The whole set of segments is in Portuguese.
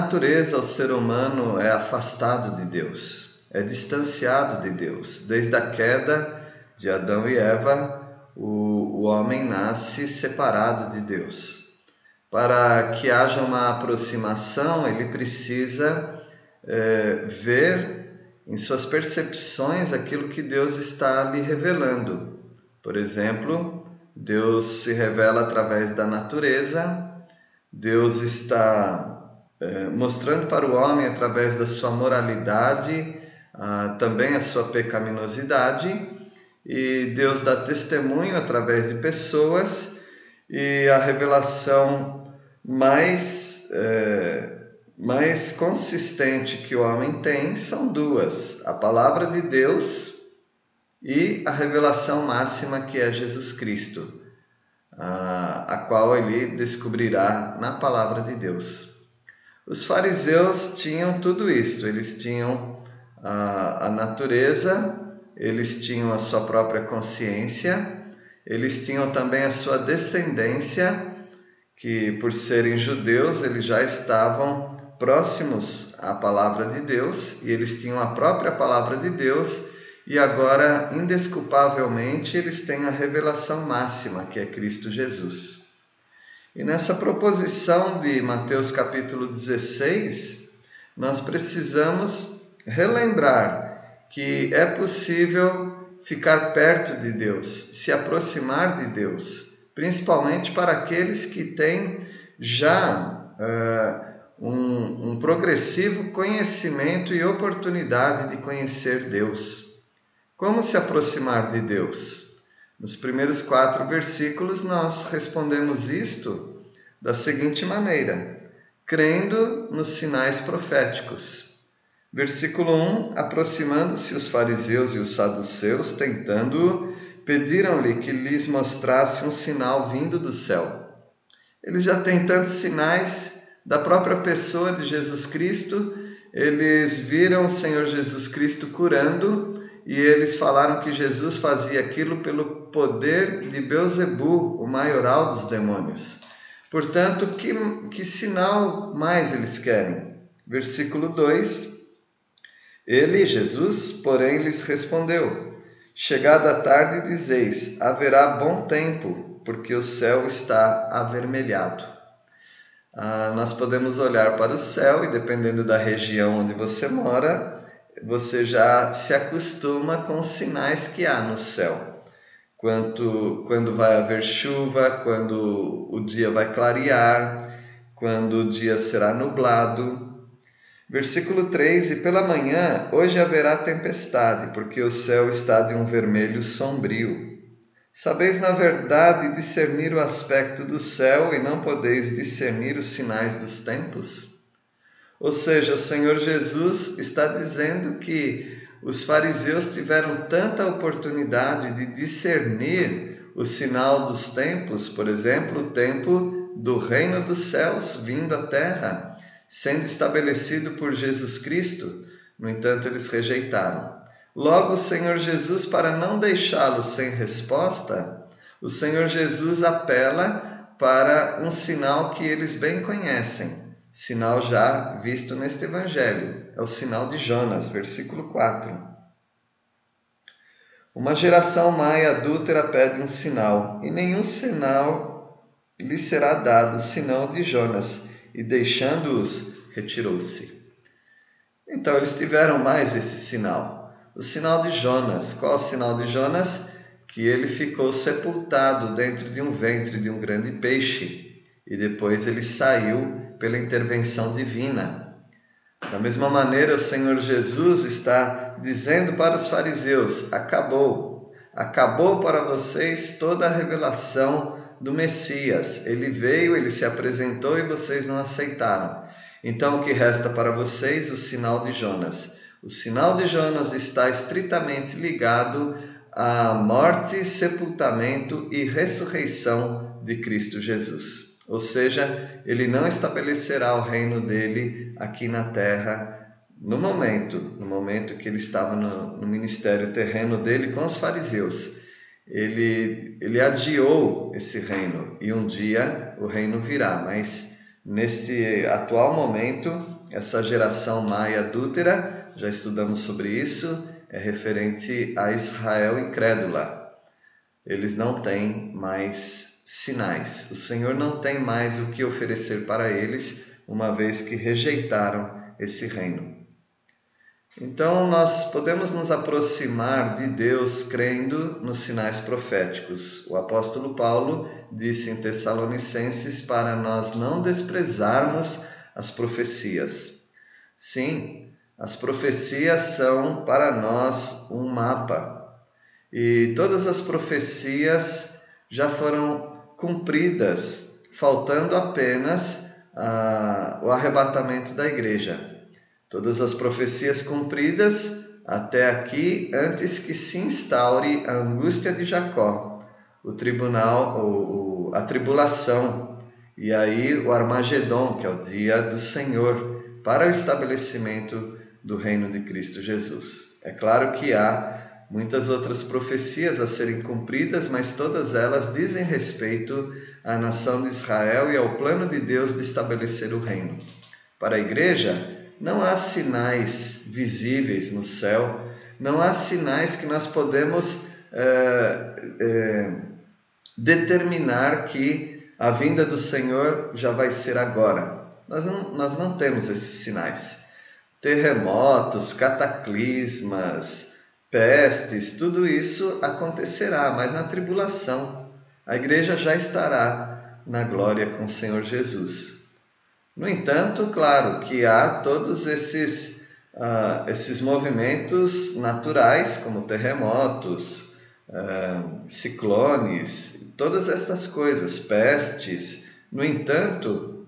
natureza, o ser humano é afastado de Deus, é distanciado de Deus. Desde a queda de Adão e Eva, o, o homem nasce separado de Deus. Para que haja uma aproximação, ele precisa é, ver em suas percepções aquilo que Deus está lhe revelando. Por exemplo, Deus se revela através da natureza, Deus está é, mostrando para o homem através da sua moralidade, ah, também a sua pecaminosidade, e Deus dá testemunho através de pessoas, e a revelação mais, é, mais consistente que o homem tem são duas: a palavra de Deus e a revelação máxima que é Jesus Cristo a, a qual ele descobrirá na palavra de Deus. Os fariseus tinham tudo isso, eles tinham a, a natureza, eles tinham a sua própria consciência, eles tinham também a sua descendência, que por serem judeus, eles já estavam próximos à palavra de Deus e eles tinham a própria palavra de Deus e agora, indesculpavelmente, eles têm a revelação máxima, que é Cristo Jesus. E nessa proposição de Mateus capítulo 16, nós precisamos relembrar que é possível ficar perto de Deus, se aproximar de Deus, principalmente para aqueles que têm já uh, um, um progressivo conhecimento e oportunidade de conhecer Deus. Como se aproximar de Deus? Nos primeiros quatro versículos, nós respondemos isto da seguinte maneira: crendo nos sinais proféticos. Versículo 1: Aproximando-se os fariseus e os saduceus, tentando-o, pediram-lhe que lhes mostrasse um sinal vindo do céu. Eles já têm tantos sinais da própria pessoa de Jesus Cristo, eles viram o Senhor Jesus Cristo curando e eles falaram que Jesus fazia aquilo pelo poder de Beuzebu, o maioral dos demônios. Portanto, que, que sinal mais eles querem? Versículo 2: Ele, Jesus, porém, lhes respondeu: Chegada a tarde, dizeis: haverá bom tempo, porque o céu está avermelhado. Ah, nós podemos olhar para o céu e, dependendo da região onde você mora, você já se acostuma com os sinais que há no céu. Quanto, quando vai haver chuva, quando o dia vai clarear, quando o dia será nublado. Versículo 3: E pela manhã, hoje haverá tempestade, porque o céu está de um vermelho sombrio. Sabeis, na verdade, discernir o aspecto do céu e não podeis discernir os sinais dos tempos? Ou seja, o Senhor Jesus está dizendo que os fariseus tiveram tanta oportunidade de discernir o sinal dos tempos, por exemplo, o tempo do reino dos céus vindo à terra, sendo estabelecido por Jesus Cristo. No entanto, eles rejeitaram. Logo, o Senhor Jesus, para não deixá-los sem resposta, o Senhor Jesus apela para um sinal que eles bem conhecem sinal já visto neste evangelho. É o sinal de Jonas, versículo 4. Uma geração e adúltera pede um sinal, e nenhum sinal lhe será dado senão de Jonas, e deixando-os, retirou-se. Então eles tiveram mais esse sinal, o sinal de Jonas. Qual o sinal de Jonas? Que ele ficou sepultado dentro de um ventre de um grande peixe e depois ele saiu pela intervenção divina. Da mesma maneira, o Senhor Jesus está dizendo para os fariseus: acabou, acabou para vocês toda a revelação do Messias. Ele veio, ele se apresentou e vocês não aceitaram. Então, o que resta para vocês? O sinal de Jonas. O sinal de Jonas está estritamente ligado à morte, sepultamento e ressurreição de Cristo Jesus. Ou seja, ele não estabelecerá o reino dele aqui na terra no momento, no momento que ele estava no, no ministério terreno dele com os fariseus. Ele, ele adiou esse reino e um dia o reino virá, mas Neste atual momento, essa geração maia adúltera, já estudamos sobre isso, é referente a Israel incrédula. Eles não têm mais sinais. O Senhor não tem mais o que oferecer para eles, uma vez que rejeitaram esse reino. Então, nós podemos nos aproximar de Deus crendo nos sinais proféticos. O apóstolo Paulo disse em Tessalonicenses para nós não desprezarmos as profecias. Sim, as profecias são para nós um mapa. E todas as profecias já foram cumpridas, faltando apenas ah, o arrebatamento da igreja. Todas as profecias cumpridas até aqui, antes que se instaure a angústia de Jacó, o tribunal, o, a tribulação, e aí o Armagedon, que é o dia do Senhor, para o estabelecimento do reino de Cristo Jesus. É claro que há muitas outras profecias a serem cumpridas, mas todas elas dizem respeito à nação de Israel e ao plano de Deus de estabelecer o reino. Para a igreja, não há sinais visíveis no céu, não há sinais que nós podemos é, é, determinar que a vinda do Senhor já vai ser agora. Nós não, nós não temos esses sinais. Terremotos, cataclismas, pestes, tudo isso acontecerá, mas na tribulação. A igreja já estará na glória com o Senhor Jesus. No entanto, claro que há todos esses, uh, esses movimentos naturais, como terremotos, uh, ciclones, todas estas coisas, pestes. No entanto,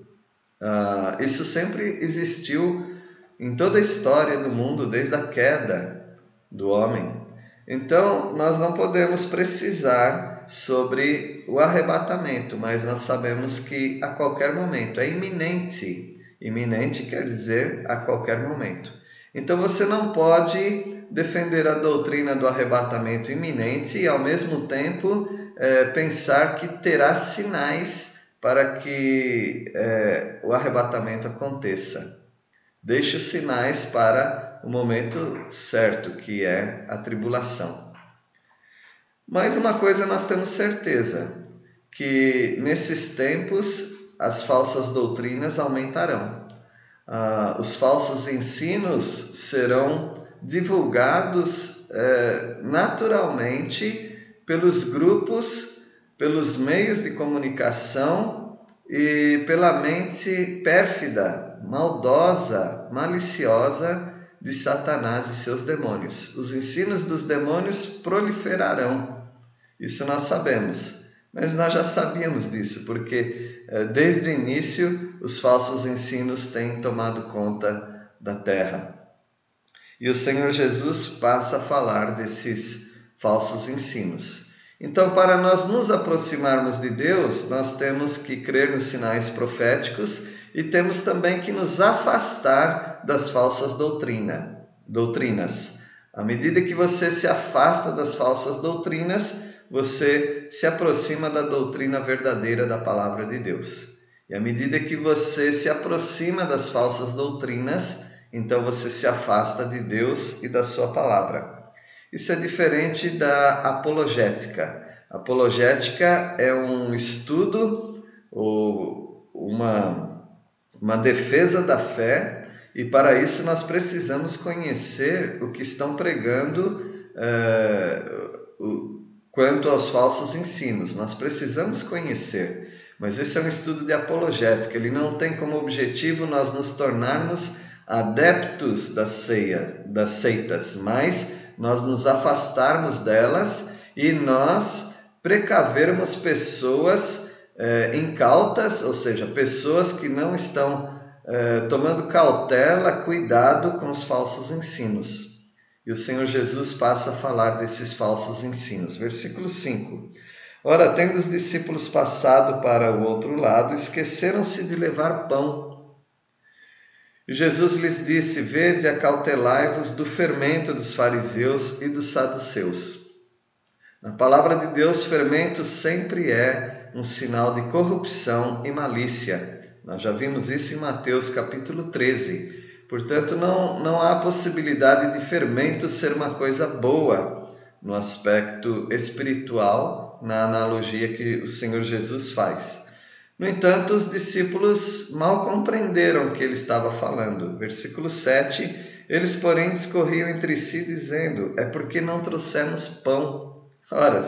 uh, isso sempre existiu em toda a história do mundo, desde a queda do homem. Então, nós não podemos precisar sobre o arrebatamento, mas nós sabemos que a qualquer momento é iminente. Iminente quer dizer a qualquer momento. Então você não pode defender a doutrina do arrebatamento iminente e ao mesmo tempo é, pensar que terá sinais para que é, o arrebatamento aconteça. Deixe os sinais para o momento certo, que é a tribulação. Mas uma coisa nós temos certeza, que nesses tempos as falsas doutrinas aumentarão. Ah, os falsos ensinos serão divulgados eh, naturalmente pelos grupos, pelos meios de comunicação e pela mente pérfida, maldosa, maliciosa de Satanás e seus demônios. Os ensinos dos demônios proliferarão isso nós sabemos. Mas nós já sabíamos disso, porque eh, desde o início os falsos ensinos têm tomado conta da terra. E o Senhor Jesus passa a falar desses falsos ensinos. Então, para nós nos aproximarmos de Deus, nós temos que crer nos sinais proféticos e temos também que nos afastar das falsas doutrina, doutrinas. À medida que você se afasta das falsas doutrinas, você se aproxima da doutrina verdadeira da palavra de Deus. E à medida que você se aproxima das falsas doutrinas, então você se afasta de Deus e da sua palavra. Isso é diferente da apologética. apologética é um estudo ou uma, uma defesa da fé, e para isso nós precisamos conhecer o que estão pregando. Eh, quanto aos falsos ensinos. Nós precisamos conhecer, mas esse é um estudo de apologética, ele não tem como objetivo nós nos tornarmos adeptos da ceia, das seitas, mas nós nos afastarmos delas e nós precavermos pessoas é, incautas, ou seja, pessoas que não estão é, tomando cautela, cuidado com os falsos ensinos. E o Senhor Jesus passa a falar desses falsos ensinos. Versículo 5. Ora, tendo os discípulos passado para o outro lado, esqueceram-se de levar pão. E Jesus lhes disse: Vede e acautelai-vos do fermento dos fariseus e dos saduceus. Na palavra de Deus, fermento sempre é um sinal de corrupção e malícia. Nós já vimos isso em Mateus capítulo 13. Portanto, não, não há possibilidade de fermento ser uma coisa boa no aspecto espiritual, na analogia que o Senhor Jesus faz. No entanto, os discípulos mal compreenderam o que ele estava falando. Versículo 7: Eles, porém, discorriam entre si, dizendo: É porque não trouxemos pão. Ora,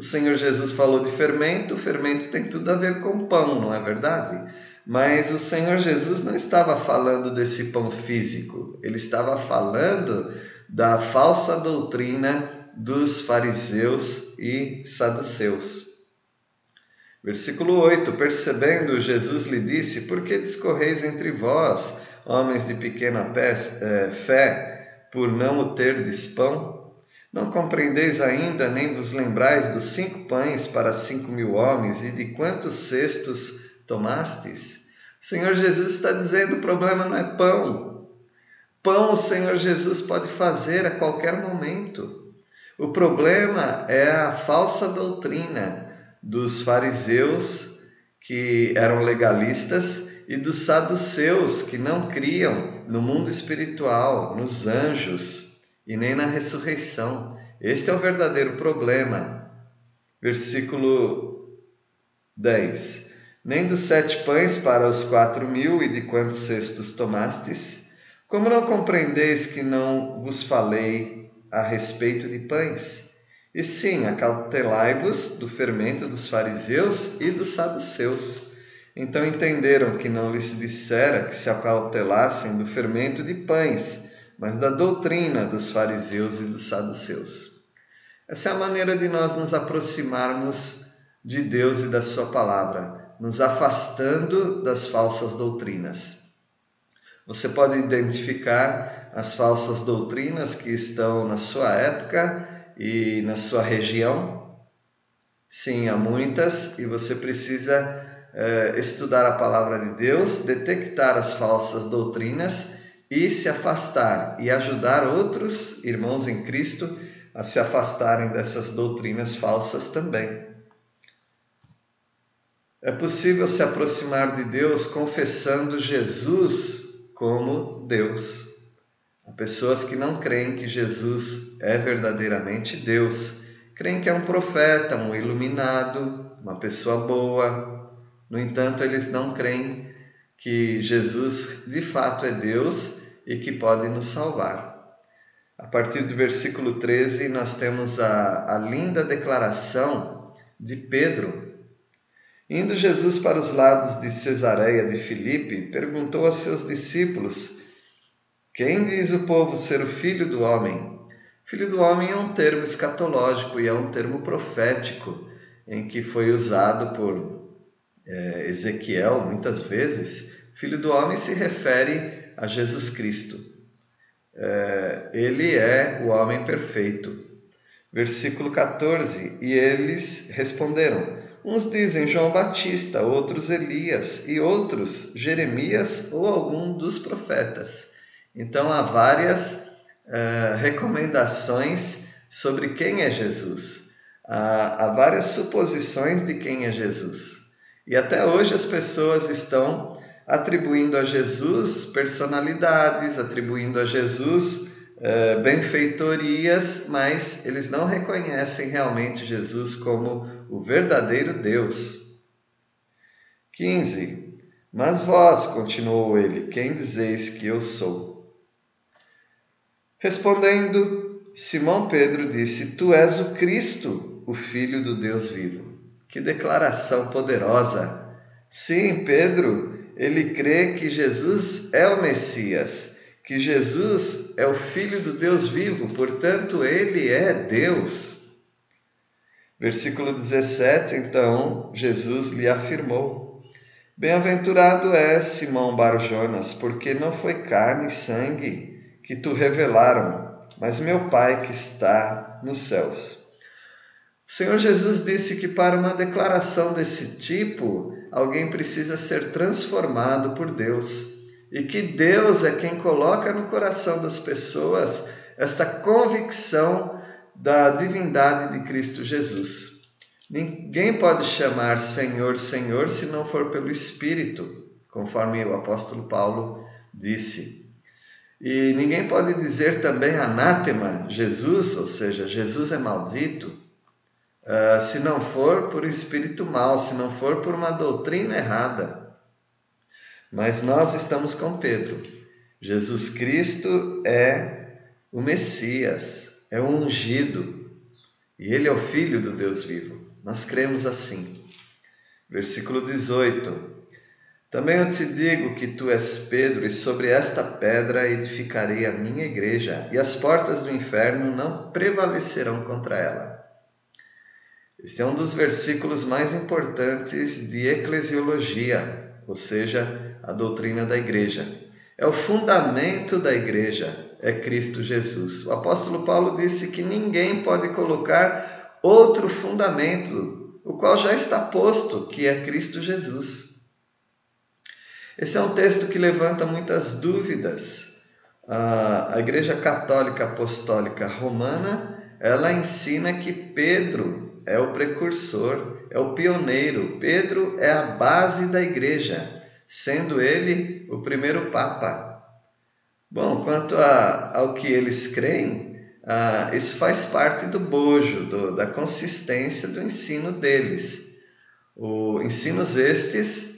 o Senhor Jesus falou de fermento, o fermento tem tudo a ver com pão, não é verdade? Mas o Senhor Jesus não estava falando desse pão físico, ele estava falando da falsa doutrina dos fariseus e saduceus. Versículo 8: Percebendo, Jesus lhe disse: Por que discorreis entre vós, homens de pequena eh, fé, por não o terdes pão? Não compreendeis ainda, nem vos lembrais dos cinco pães para cinco mil homens e de quantos cestos tomastes? O Senhor Jesus está dizendo: o problema não é pão. Pão o Senhor Jesus pode fazer a qualquer momento. O problema é a falsa doutrina dos fariseus, que eram legalistas, e dos saduceus, que não criam no mundo espiritual, nos anjos e nem na ressurreição. Este é o verdadeiro problema. Versículo 10: Nem dos sete pães para os quatro mil e de quantos cestos tomastes? Como não compreendeis que não vos falei a respeito de pães? E sim, acautelai-vos do fermento dos fariseus e dos saduceus. Então entenderam que não lhes dissera que se acautelassem do fermento de pães, mas da doutrina dos fariseus e dos saduceus. Essa é a maneira de nós nos aproximarmos de Deus e da Sua palavra, nos afastando das falsas doutrinas. Você pode identificar as falsas doutrinas que estão na sua época e na sua região? Sim, há muitas, e você precisa eh, estudar a palavra de Deus, detectar as falsas doutrinas e se afastar e ajudar outros irmãos em Cristo a se afastarem dessas doutrinas falsas também. É possível se aproximar de Deus confessando Jesus como Deus. Há pessoas que não creem que Jesus é verdadeiramente Deus, creem que é um profeta, um iluminado, uma pessoa boa. No entanto, eles não creem que Jesus de fato é Deus e que pode nos salvar. A partir do versículo 13, nós temos a, a linda declaração de Pedro. Indo Jesus para os lados de Cesareia de Filipe, perguntou a seus discípulos quem diz o povo ser o filho do homem? Filho do homem é um termo escatológico e é um termo profético, em que foi usado por é, Ezequiel muitas vezes. Filho do homem se refere a Jesus Cristo. É, ele é o homem perfeito. Versículo 14: E eles responderam: Uns dizem João Batista, outros Elias, e outros Jeremias ou algum dos profetas. Então há várias uh, recomendações sobre quem é Jesus. Há, há várias suposições de quem é Jesus. E até hoje as pessoas estão atribuindo a Jesus personalidades, atribuindo a Jesus uh, benfeitorias, mas eles não reconhecem realmente Jesus como o verdadeiro Deus. 15. Mas vós, continuou ele, quem dizeis que eu sou? Respondendo, Simão Pedro disse: Tu és o Cristo, o Filho do Deus vivo. Que declaração poderosa! Sim, Pedro, ele crê que Jesus é o Messias, que Jesus é o Filho do Deus vivo, portanto, ele é Deus. Versículo 17, então, Jesus lhe afirmou: Bem-aventurado é Simão Barjonas, porque não foi carne e sangue que tu revelaram, mas meu Pai que está nos céus. O Senhor Jesus disse que para uma declaração desse tipo, alguém precisa ser transformado por Deus e que Deus é quem coloca no coração das pessoas esta convicção da divindade de Cristo Jesus. Ninguém pode chamar Senhor, Senhor se não for pelo Espírito. conforme o apóstolo Paulo disse. E ninguém pode dizer também anátema Jesus, ou seja, Jesus é maldito, uh, se não for por espírito mal, se não for por uma doutrina errada. Mas nós estamos com Pedro. Jesus Cristo é o Messias, é o ungido, e ele é o Filho do Deus vivo. Nós cremos assim. Versículo 18. Também eu te digo que tu és Pedro, e sobre esta pedra edificarei a minha igreja, e as portas do inferno não prevalecerão contra ela. Este é um dos versículos mais importantes de eclesiologia, ou seja, a doutrina da igreja. É o fundamento da igreja, é Cristo Jesus. O apóstolo Paulo disse que ninguém pode colocar outro fundamento, o qual já está posto, que é Cristo Jesus. Esse é um texto que levanta muitas dúvidas. A Igreja Católica Apostólica Romana, ela ensina que Pedro é o precursor, é o pioneiro. Pedro é a base da igreja, sendo ele o primeiro papa. Bom, quanto a, ao que eles creem, ah, isso faz parte do bojo, do, da consistência do ensino deles. O, ensinos estes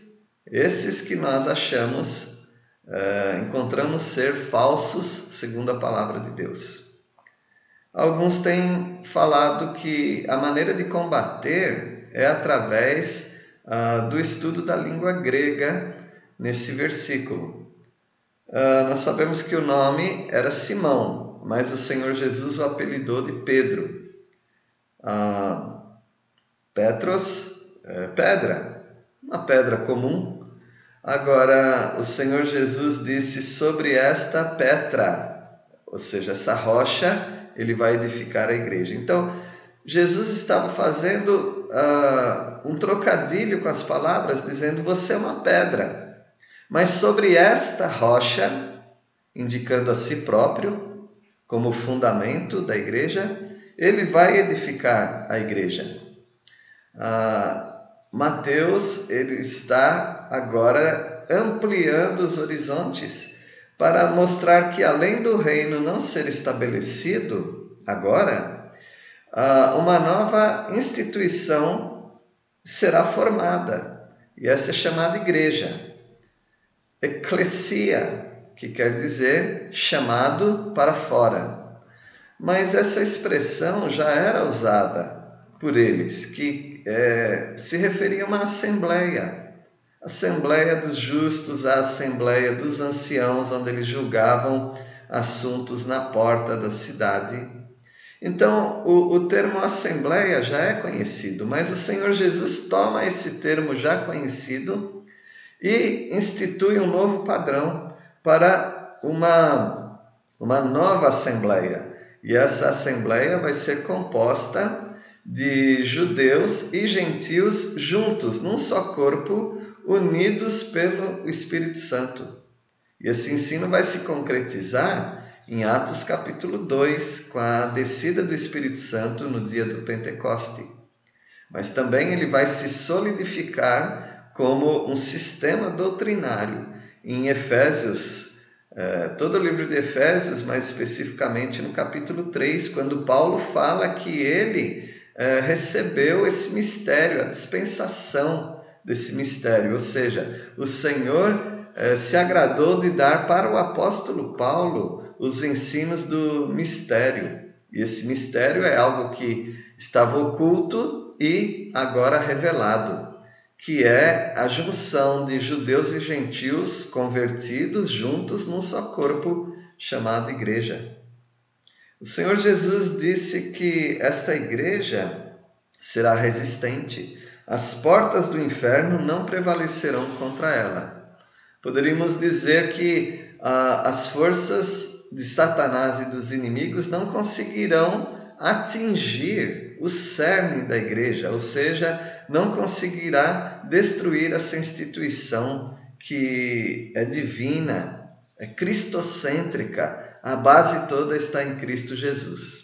esses que nós achamos, uh, encontramos ser falsos segundo a palavra de Deus. Alguns têm falado que a maneira de combater é através uh, do estudo da língua grega nesse versículo. Uh, nós sabemos que o nome era Simão, mas o Senhor Jesus o apelidou de Pedro. Uh, Petros, é pedra, uma pedra comum. Agora, o Senhor Jesus disse sobre esta Petra, ou seja, essa rocha, ele vai edificar a igreja. Então, Jesus estava fazendo uh, um trocadilho com as palavras, dizendo: Você é uma pedra, mas sobre esta rocha, indicando a si próprio como fundamento da igreja, ele vai edificar a igreja. Uh, Mateus ele está agora ampliando os horizontes para mostrar que além do reino não ser estabelecido agora, ah, uma nova instituição será formada e essa é chamada igreja. Eclesia, que quer dizer chamado para fora. Mas essa expressão já era usada por eles, que é, se referia a uma assembleia, assembleia dos justos, a assembleia dos anciãos, onde eles julgavam assuntos na porta da cidade. Então, o, o termo assembleia já é conhecido, mas o Senhor Jesus toma esse termo já conhecido e institui um novo padrão para uma, uma nova assembleia. E essa assembleia vai ser composta de judeus e gentios juntos, num só corpo, unidos pelo Espírito Santo. E esse ensino vai se concretizar em Atos capítulo 2, com a descida do Espírito Santo no dia do Pentecoste. Mas também ele vai se solidificar como um sistema doutrinário em Efésios, eh, todo o livro de Efésios, mais especificamente no capítulo 3, quando Paulo fala que ele é, recebeu esse mistério, a dispensação desse mistério, ou seja, o Senhor é, se agradou de dar para o apóstolo Paulo os ensinos do mistério. E esse mistério é algo que estava oculto e agora revelado, que é a junção de judeus e gentios convertidos juntos num só corpo chamado igreja. O Senhor Jesus disse que esta igreja será resistente, as portas do inferno não prevalecerão contra ela. Poderíamos dizer que ah, as forças de Satanás e dos inimigos não conseguirão atingir o cerne da igreja, ou seja, não conseguirá destruir essa instituição que é divina, é cristocêntrica, a base toda está em Cristo Jesus.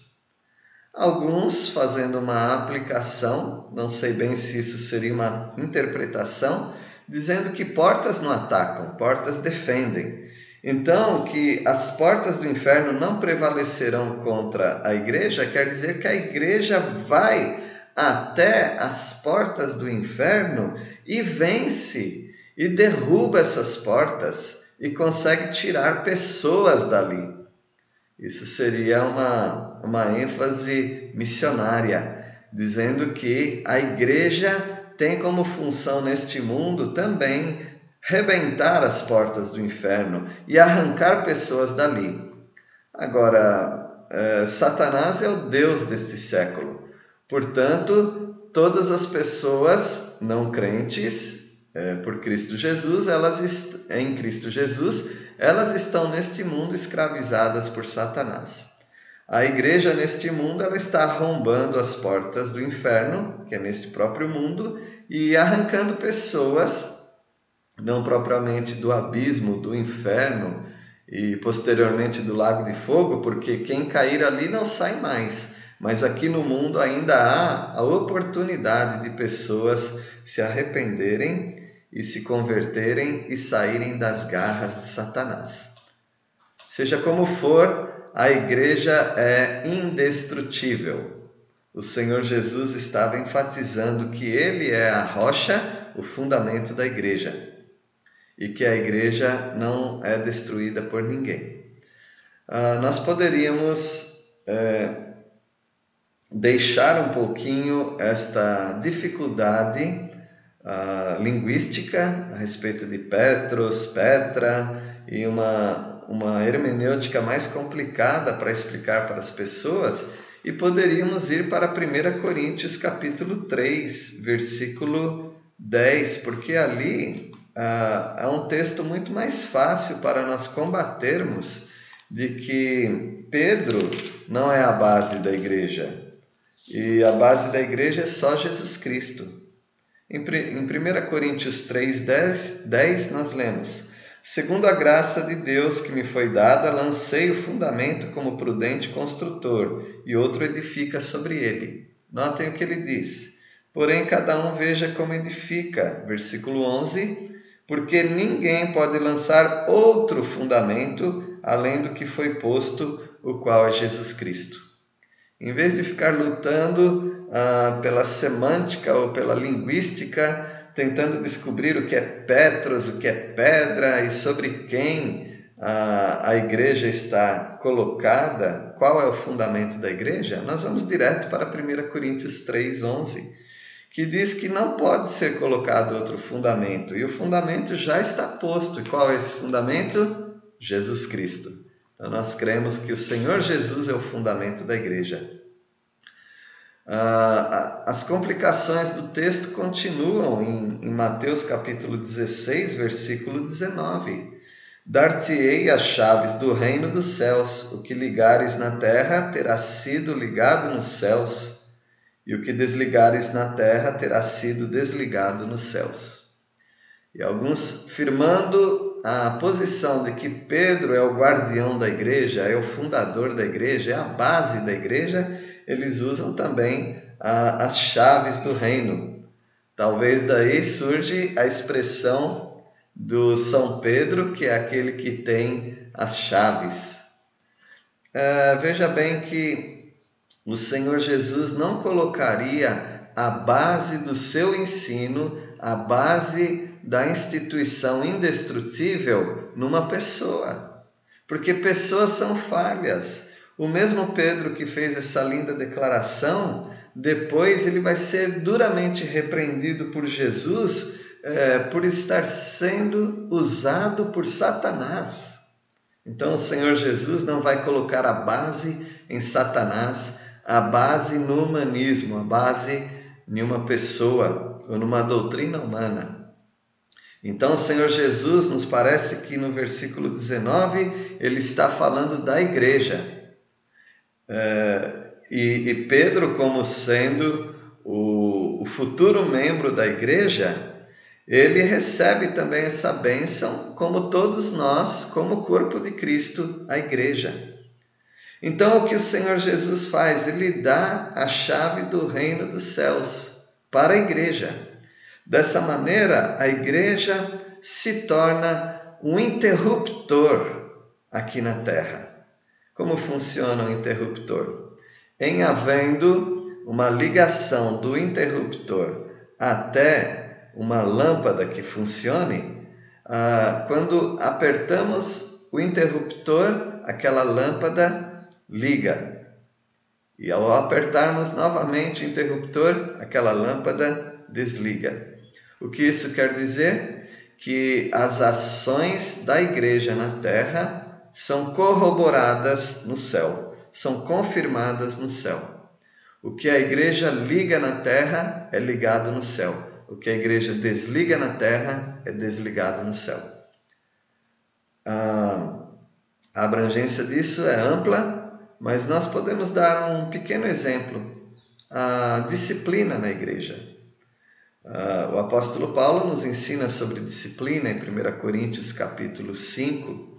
Alguns fazendo uma aplicação, não sei bem se isso seria uma interpretação, dizendo que portas não atacam, portas defendem. Então, que as portas do inferno não prevalecerão contra a igreja, quer dizer que a igreja vai até as portas do inferno e vence e derruba essas portas e consegue tirar pessoas dali. Isso seria uma, uma ênfase missionária, dizendo que a igreja tem como função neste mundo também rebentar as portas do inferno e arrancar pessoas dali. Agora, é, Satanás é o Deus deste século, portanto, todas as pessoas não crentes é, por Cristo Jesus, elas em Cristo Jesus, elas estão neste mundo escravizadas por Satanás. A igreja neste mundo ela está arrombando as portas do inferno, que é neste próprio mundo, e arrancando pessoas não propriamente do abismo, do inferno e posteriormente do lago de fogo, porque quem cair ali não sai mais. Mas aqui no mundo ainda há a oportunidade de pessoas se arrependerem e se converterem e saírem das garras de Satanás. Seja como for, a igreja é indestrutível. O Senhor Jesus estava enfatizando que ele é a rocha, o fundamento da igreja e que a igreja não é destruída por ninguém. Ah, nós poderíamos é, deixar um pouquinho esta dificuldade ah, linguística a respeito de Petros, Petra e uma, uma hermenêutica mais complicada para explicar para as pessoas e poderíamos ir para 1 Coríntios capítulo 3, versículo 10, porque ali ah, é um texto muito mais fácil para nós combatermos de que Pedro não é a base da igreja e a base da igreja é só Jesus Cristo. Em, em 1 Coríntios 3, 10, 10 nós lemos: Segundo a graça de Deus que me foi dada, lancei o fundamento como prudente construtor, e outro edifica sobre ele. Notem o que ele diz. Porém, cada um veja como edifica. Versículo 11 porque ninguém pode lançar outro fundamento além do que foi posto, o qual é Jesus Cristo. Em vez de ficar lutando ah, pela semântica ou pela linguística, tentando descobrir o que é Petros, o que é pedra e sobre quem a igreja está colocada, qual é o fundamento da igreja, nós vamos direto para 1 Coríntios 3, 11 que diz que não pode ser colocado outro fundamento, e o fundamento já está posto. E qual é esse fundamento? Jesus Cristo. Então nós cremos que o Senhor Jesus é o fundamento da igreja. Ah, as complicações do texto continuam em, em Mateus capítulo 16, versículo 19. Dar-te-ei as chaves do reino dos céus, o que ligares na terra terá sido ligado nos céus e o que desligares na terra terá sido desligado nos céus. E alguns firmando a posição de que Pedro é o guardião da igreja, é o fundador da igreja, é a base da igreja, eles usam também a, as chaves do reino. Talvez daí surge a expressão do São Pedro, que é aquele que tem as chaves. É, veja bem que o Senhor Jesus não colocaria a base do seu ensino, a base da instituição indestrutível numa pessoa. Porque pessoas são falhas. O mesmo Pedro que fez essa linda declaração, depois ele vai ser duramente repreendido por Jesus é, por estar sendo usado por Satanás. Então o Senhor Jesus não vai colocar a base em Satanás, a base no humanismo, a base em uma pessoa ou numa doutrina humana. Então, o Senhor Jesus nos parece que no versículo 19 ele está falando da igreja. É, e, e, Pedro, como sendo o, o futuro membro da igreja, ele recebe também essa bênção, como todos nós, como corpo de Cristo, a igreja. Então, o que o Senhor Jesus faz? Ele dá a chave do reino dos céus para a igreja. Dessa maneira, a igreja se torna um interruptor aqui na Terra. Como funciona o interruptor? Em havendo uma ligação do interruptor até uma lâmpada que funcione, ah, quando apertamos o interruptor, aquela lâmpada liga. E ao apertarmos novamente o interruptor, aquela lâmpada desliga. O que isso quer dizer? Que as ações da igreja na terra são corroboradas no céu, são confirmadas no céu. O que a igreja liga na terra é ligado no céu. O que a igreja desliga na terra é desligado no céu. A abrangência disso é ampla, mas nós podemos dar um pequeno exemplo. A disciplina na igreja. O apóstolo Paulo nos ensina sobre disciplina em 1 Coríntios capítulo 5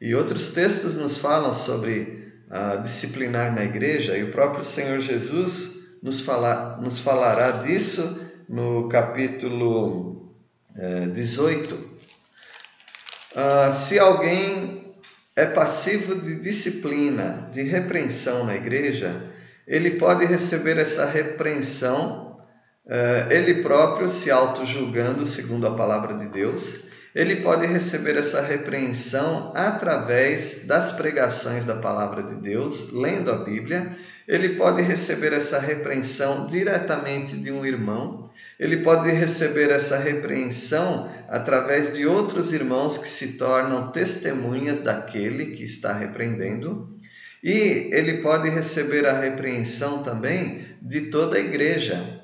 e outros textos nos falam sobre uh, disciplinar na igreja e o próprio Senhor Jesus nos, fala, nos falará disso no capítulo uh, 18. Uh, se alguém é passivo de disciplina, de repreensão na igreja, ele pode receber essa repreensão eh, ele próprio se auto-julgando segundo a palavra de Deus, ele pode receber essa repreensão através das pregações da palavra de Deus, lendo a Bíblia, ele pode receber essa repreensão diretamente de um irmão, ele pode receber essa repreensão através de outros irmãos que se tornam testemunhas daquele que está repreendendo, e ele pode receber a repreensão também de toda a igreja,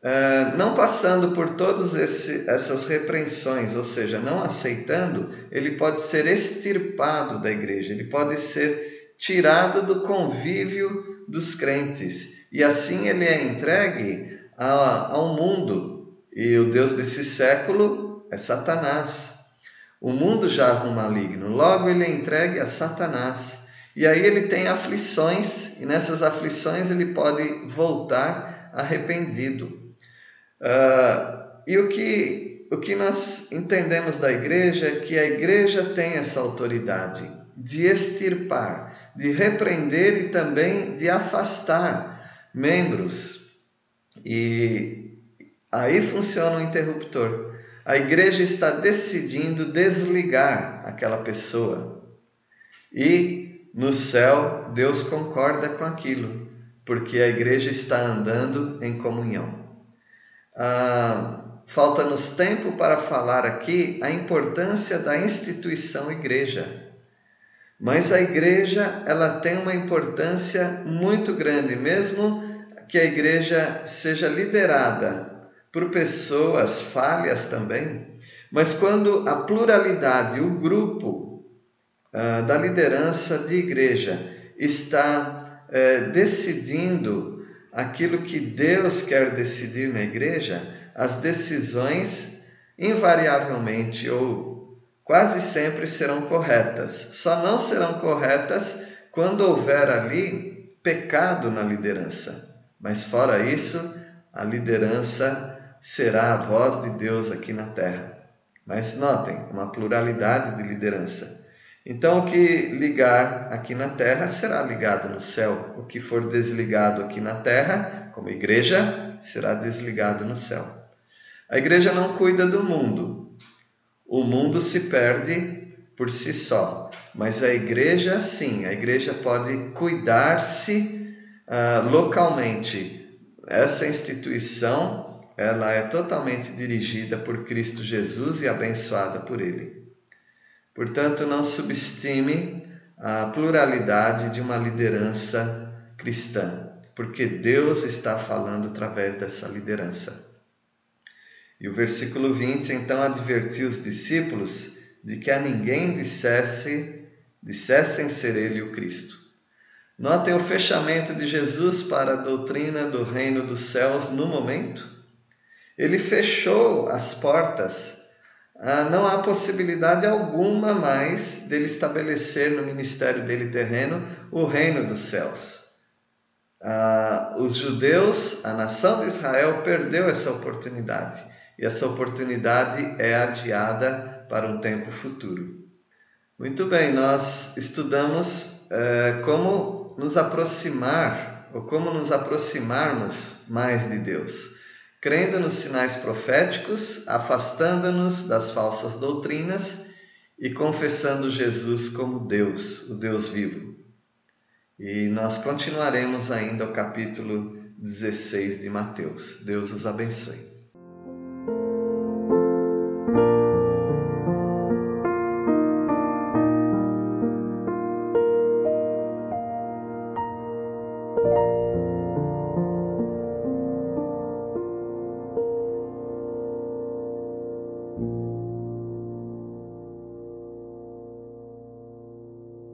Uh, não passando por todas essas repreensões, ou seja, não aceitando, ele pode ser extirpado da igreja, ele pode ser tirado do convívio dos crentes, e assim ele é entregue a, ao mundo, e o Deus desse século é Satanás. O mundo jaz no maligno, logo ele é entregue a Satanás. E aí ele tem aflições, e nessas aflições ele pode voltar arrependido. Uh, e o que, o que nós entendemos da igreja é que a igreja tem essa autoridade de extirpar, de repreender e também de afastar membros. E aí funciona o interruptor. A igreja está decidindo desligar aquela pessoa. E no céu, Deus concorda com aquilo, porque a igreja está andando em comunhão. Ah, Falta-nos tempo para falar aqui a importância da instituição igreja. Mas a igreja ela tem uma importância muito grande, mesmo que a igreja seja liderada por pessoas falhas também. Mas quando a pluralidade, o grupo ah, da liderança de igreja está eh, decidindo aquilo que Deus quer decidir na igreja, as decisões invariavelmente ou quase sempre serão corretas. Só não serão corretas quando houver ali pecado na liderança. Mas fora isso, a liderança será a voz de Deus aqui na terra. Mas notem, uma pluralidade de liderança. Então, o que ligar aqui na terra será ligado no céu. O que for desligado aqui na terra, como igreja, será desligado no céu. A igreja não cuida do mundo. O mundo se perde por si só. Mas a igreja, sim, a igreja pode cuidar-se uh, localmente. Essa instituição, ela é totalmente dirigida por Cristo Jesus e abençoada por Ele. Portanto, não subestime a pluralidade de uma liderança cristã, porque Deus está falando através dessa liderança. E o versículo 20 então advertiu os discípulos de que a ninguém dissesse, dissessem ser ele o Cristo. Notem o fechamento de Jesus para a doutrina do reino dos céus no momento. Ele fechou as portas não há possibilidade alguma mais dele estabelecer no ministério dele terreno o reino dos céus. Ah, os judeus, a nação de Israel, perdeu essa oportunidade. e essa oportunidade é adiada para um tempo futuro. Muito bem, nós estudamos é, como nos aproximar ou como nos aproximarmos mais de Deus, crendo nos sinais proféticos, afastando-nos das falsas doutrinas e confessando Jesus como Deus, o Deus vivo. E nós continuaremos ainda o capítulo 16 de Mateus. Deus os abençoe.